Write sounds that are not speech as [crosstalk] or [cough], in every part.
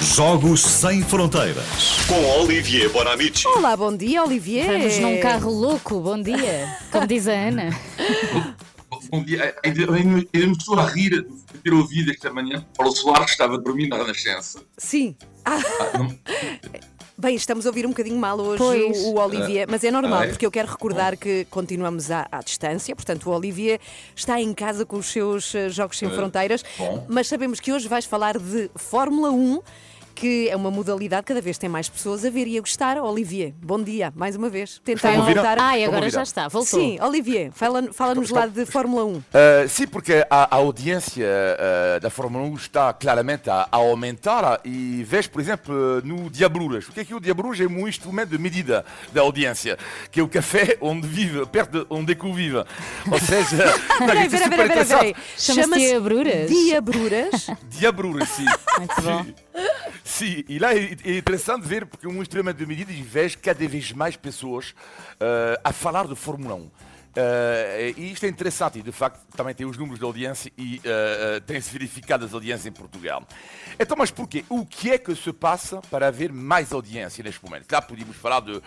Jogos Sem Fronteiras com Olivier Bonamici. Olá, bom dia, Olivier. Vamos num carro louco, bom dia. Como diz a Ana. Bom dia. Eu ainda me estou a rir de ter ouvido esta manhã Paulo Soares estava a dormir na Renascença. Sim. Ah, não- [laughs] bem, estamos a ouvir um bocadinho mal hoje Pois. o, Olivier, mas é normal, Ah, é? porque eu quero recordar que continuamos à, à distância, portanto, o Olivier está em casa com os seus eh, Jogos Sem Ah, Fronteiras, mas sabemos que hoje vais falar de Fórmula 1. Que é uma modalidade que cada vez tem mais pessoas a ver e a gostar. Olivier, bom dia, mais uma vez. Ouvir? voltar. Ah, e agora já está, voltou. Sim, Olivier, fala- fala-nos lá de Fórmula 1. Uh, sim, porque a, a audiência uh, da Fórmula 1 está claramente a, a aumentar e vejo, por exemplo, no Diabruras. O que é que o Diabruras? É um instrumento de medida da audiência, que é o café onde vive, perto de onde é que eu vivo. Ou seja, [laughs] Peraí, é peraí, peraí, peraí, peraí. Chama-se Diabruras? Diabruras. Diabruras, sim. Muito bom. Sim, e lá é, é interessante ver porque um instrumento de medida vejo cada vez mais pessoas eh, a falar de Fórmula 1. Eh, e isto é interessante e de facto também tem os números de audiência e eh, tem-se verificado as audiências em Portugal. Então, mas porquê? O que é que se passa para haver mais audiência neste momento? Lá podíamos falar de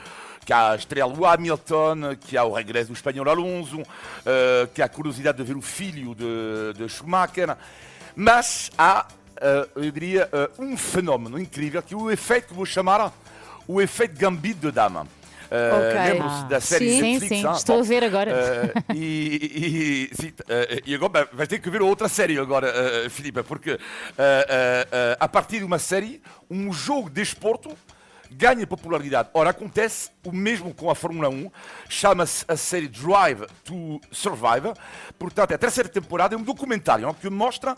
que há a estrela do Hamilton, que há o regresso do espanhol Alonso, eh, que há a curiosidade de ver o filho de, de Schumacher, mas há eu diria, eh, um fenómeno incrível que é o efeito que vou chamar o efeito gambito de dama. Eh, Ok. Lembram-se Ah, da série sim, Netflix? sim, ah? estou Bom, a ver agora. eh, e, e- sim, eh, e agora vai ter que ver outra série agora, eh, Filipe, porque eh, eh, eh, a partir de uma série, um jogo de esporto ganha popularidade. Ora, acontece o mesmo com a Fórmula 1, chama-se a série Drive to Survive, portanto, a terceira temporada é um documentário que mostra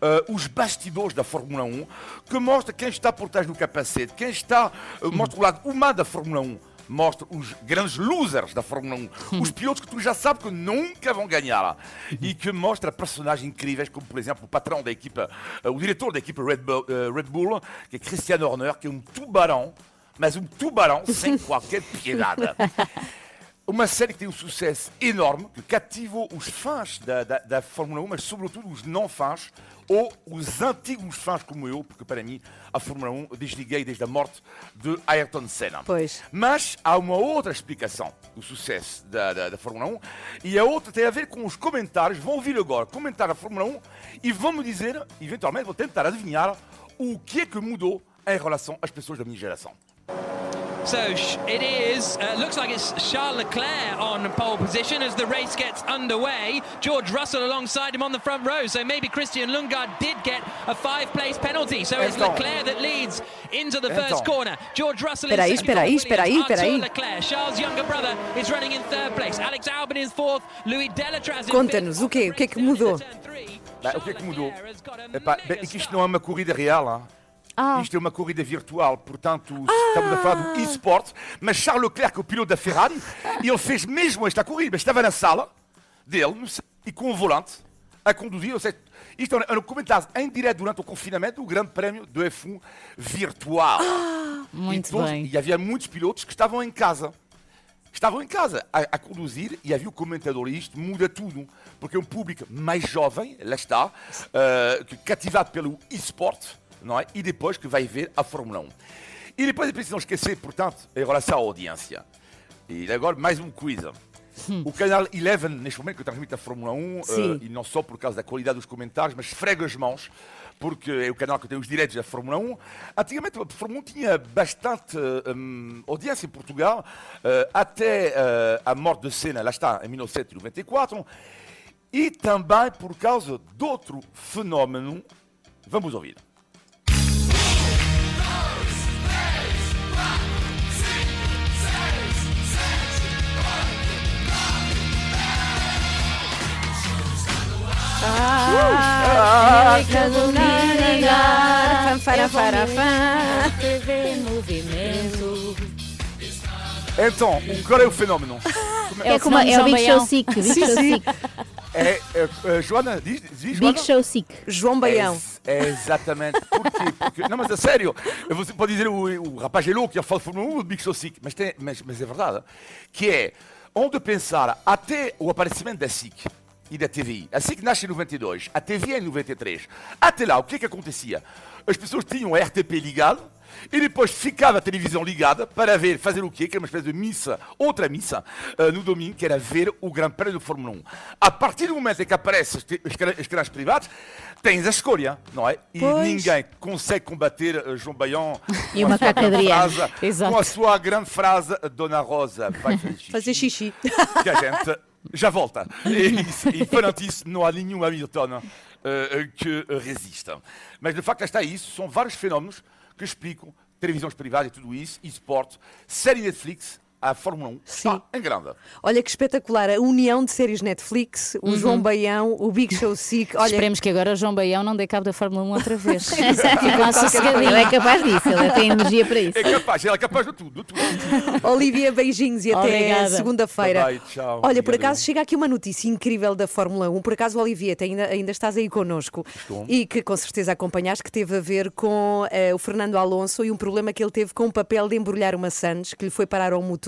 eh, os bastidores da Fórmula 1, que mostra quem está por trás do capacete, quem está, eh, mostra o lado humano da Fórmula 1 mostra os grandes losers da Fórmula 1, os pilotos que tu já sabes que nunca vão ganhar e que mostra personagens incríveis como por exemplo o patrão da equipa, eh, o diretor da equipa Red Bull, Red Bull, que é Christian Horner, que é um tubarão, mas um tubarão sem [laughs] qualquer piedade. Uma série que tem um sucesso enorme, que cativou os fãs da, da, da Fórmula 1, mas sobretudo os não fãs, ou os antigos fãs como eu, porque para mim a Fórmula 1 eu desliguei desde a morte de Ayrton Senna. Pois. Mas há uma outra explicação do sucesso da, da, da Fórmula 1 e a outra tem a ver com os comentários. Vão ouvir agora comentar a Fórmula 1 e vão me dizer, eventualmente, vou tentar adivinhar o que é que mudou em relação às pessoas da minha geração. So it is. Uh, looks like it's Charles Leclerc on pole position as the race gets underway. George Russell alongside him on the front row. So maybe Christian Lundgaard did get a five-place penalty. So it's Leclerc that leads into the first corner. George Russell Espera aí, in second. espera aí, espera aí, espera Arthur. Leclerc. Charles' younger brother is running in third place. Alex Albon is fourth. Louis Delatraz in Conta-nos, fifth. o quê? O que é que mudou? Bem, o que é que mudou? Epá, bem, é que isto não é uma corrida real. hein? Ah. Isto é uma corrida virtual, portanto, estamos a falar do e-sport. Mas Charles Leclerc, o piloto da Ferrari, ele fez mesmo esta corrida. Estava na sala dele e com o volante a conduzir. Ou seja, isto é um comentário em direto durante o confinamento do Grande Prémio do F1 virtual. Muito Então, bem. E havia muitos pilotos que estavam em casa. Estavam em casa a, a conduzir e havia o comentador e isto muda tudo. Porque é um público mais jovem, lá está, que cativado pelo e-sport, não é? E depois que vai ver a Fórmula 1. E depois é preciso não esquecer, portanto, em relação à audiência. E agora mais um quiz. O canal Eleven, neste momento, que transmite a Fórmula 1, Sim. eh, e não só por causa da qualidade dos comentários, mas esfrega as mãos, porque é o canal que tem os direitos da Fórmula 1. Antigamente, a Fórmula 1 tinha bastante hum, audiência em Portugal, eh, até eh, a morte de Senna, lá está, em 1994, e também por causa de outro fenómeno. Vamos ouvir. TV Movimento. Então, qual é o fenómeno? É, É, como, é o Big Show Sick. Big Show Sick. É, é, é, Joana, diz, diz Joana? Big Show Sick. João Baião. É, é exatamente. Porquê? Porque, não, mas a sério, você pode dizer o, o rapaz é louco, que fala Fórmula 1, o Big Show Sick, mas, tem, mas, mas é verdade. Que é, onde pensar até o aparecimento da SIC, e da TVI. Assim que nasce em 92, a TVI é em 93. Até lá, o que é que acontecia? As pessoas tinham a RTP ligado e depois ficava a televisão ligada para ver, fazer o quê? Que era uma espécie de missa, outra missa, uh, no domingo, que era ver o Grande Prémio de Fórmula 1. A partir do momento em que aparecem os canais privados, tens a escolha, não é? E Pois. ninguém consegue combater uh, João Baião E com, uma a sua grande Adriano. frase, Exato. com a sua grande frase, Dona Rosa vai fazer xixi Fazer xixi. que a gente já volta. E, e perante isso, não há nenhum Hamilton eh, que resista. Mas de facto, está isso. São vários fenómenos que explicam televisões privadas e tudo isso, esporte, série Netflix, a Fórmula 1 Sim. está em grande. Olha que espetacular, a união de séries Netflix, o João Baião, o Big Show Sick. Olha, Esperemos que agora o João Baião não dê cabo da Fórmula 1 outra vez. [laughs] Ficam Ele é capaz disso, ele tem energia para isso. É capaz, ela é capaz de tudo. De tudo. Olivia, beijinhos e até segunda-feira. Olha, por Obrigado. acaso chega aqui uma notícia incrível da Fórmula 1. Por acaso, Olivia, ainda, ainda estás aí connosco e que com certeza acompanhaste, que teve a ver com eh, o Fernando Alonso e um problema que ele teve com o papel de embrulhar uma Sandes, que lhe foi parar ao motor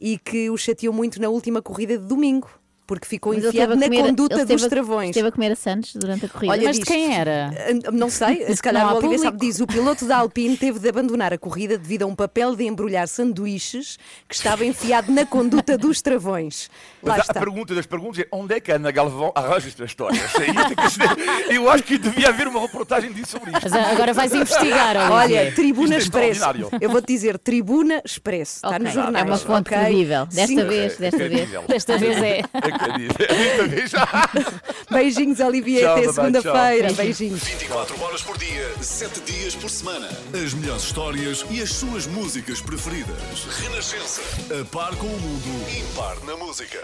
e que o chateou muito na última corrida de domingo, porque ficou Mas enfiado na comer- conduta dos a- travões. Esteve a comer a Santos durante a corrida. Olha, Mas de quem era? Ah, Não sei, se calhar o público. sabe diz. O piloto da Alpine teve de abandonar a corrida devido a um papel de embrulhar sanduíches que estava enfiado na conduta dos travões. Lá Mas a- está. a pergunta das perguntas é onde é que a Ana Galvão arranja que ser- Eu acho que devia haver uma reportagem disso sobre isto. Mas agora vais investigar, Olha. Tribuna é Expresso. Eu uma dizer Tribuna Expresso. Está Ok, nos jornais. É uma fonte ok? credível. Desta Sim. vez, desta vez. Incrível. Desta vez é. [laughs] [laughs] Beijinhos, Olivia. Tchau, Até segunda-feira. Beijinhos. 24 horas por dia, 7 dias por semana. As melhores histórias e as suas músicas preferidas. Renascença. A par com o mundo, impar na música.